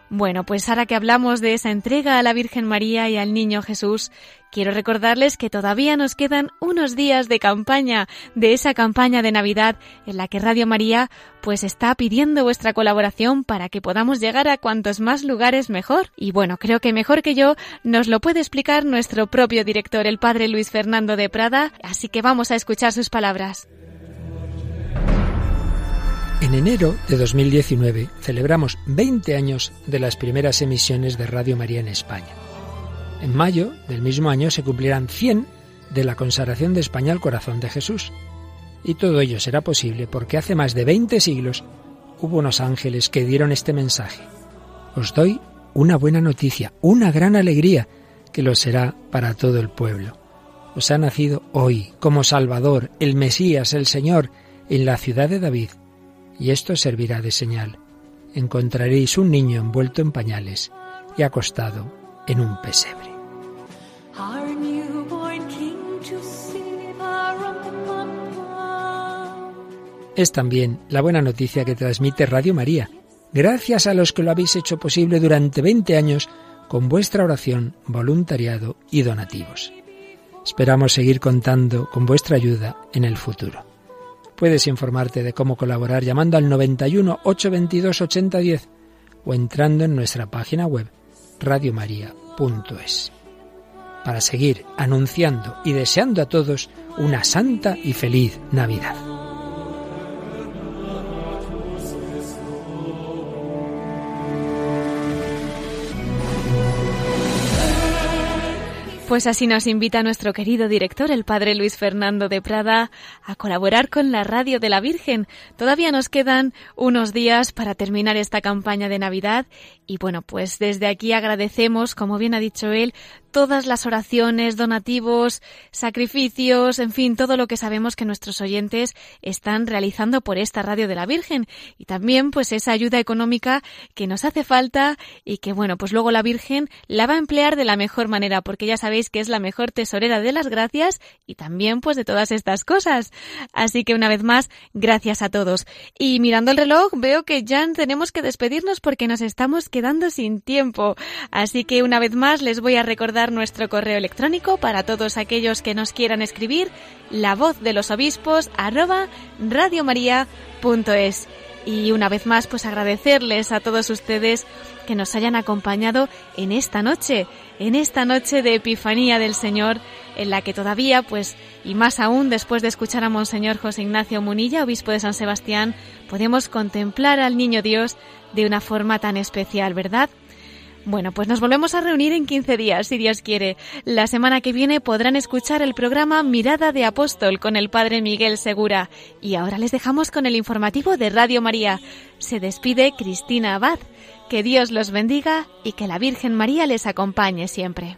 Bueno, pues ahora que hablamos de esa entrega a la Virgen María y al Niño Jesús, quiero recordarles que todavía nos quedan unos días de campaña, de esa campaña de Navidad en la que Radio María pues está pidiendo vuestra colaboración para que podamos llegar a cuantos más lugares mejor. Y bueno, creo que mejor que yo nos lo puede explicar nuestro propio director, el Padre Luis Fernando de Prada, así que vamos a escuchar sus palabras. En enero de 2019 celebramos 20 años de las primeras emisiones de Radio María en España. En mayo del mismo año se cumplirán 100 de la consagración de España al corazón de Jesús. Y todo ello será posible porque hace más de 20 siglos hubo unos ángeles que dieron este mensaje. Os doy una buena noticia, una gran alegría, que lo será para todo el pueblo. Os ha nacido hoy como Salvador, el Mesías, el Señor, en la ciudad de David y esto servirá de señal. Encontraréis un niño envuelto en pañales y acostado en un pesebre. Es también la buena noticia que transmite Radio María, gracias a los que lo habéis hecho posible durante 20 años con vuestra oración, voluntariado y donativos. Esperamos seguir contando con vuestra ayuda en el futuro. Puedes informarte de cómo colaborar llamando al 91 822 8010 o entrando en nuestra página web radiomaria.es. Para seguir anunciando y deseando a todos una santa y feliz Navidad. Pues así nos invita nuestro querido director, el padre Luis Fernando de Prada, a colaborar con la Radio de la Virgen. Todavía nos quedan unos días para terminar esta campaña de Navidad y bueno, pues desde aquí agradecemos, como bien ha dicho él, todas las oraciones, donativos, sacrificios, en fin, todo lo que sabemos que nuestros oyentes están realizando por esta radio de la Virgen y también pues esa ayuda económica que nos hace falta y que bueno, pues luego la Virgen la va a emplear de la mejor manera porque ya sabéis que es la mejor tesorera de las gracias y también pues de todas estas cosas. Así que una vez más, gracias a todos. Y mirando el reloj veo que ya tenemos que despedirnos porque nos estamos quedando sin tiempo. Así que una vez más les voy a recordar nuestro correo electrónico para todos aquellos que nos quieran escribir, la voz de los obispos arroba radiomaria.es. Y una vez más, pues agradecerles a todos ustedes que nos hayan acompañado en esta noche, en esta noche de Epifanía del Señor, en la que todavía, pues, y más aún después de escuchar a Monseñor José Ignacio Munilla, obispo de San Sebastián, podemos contemplar al Niño Dios de una forma tan especial, ¿verdad? Bueno, pues nos volvemos a reunir en 15 días, si Dios quiere. La semana que viene podrán escuchar el programa Mirada de Apóstol con el Padre Miguel Segura. Y ahora les dejamos con el informativo de Radio María. Se despide Cristina Abad. Que Dios los bendiga y que la Virgen María les acompañe siempre.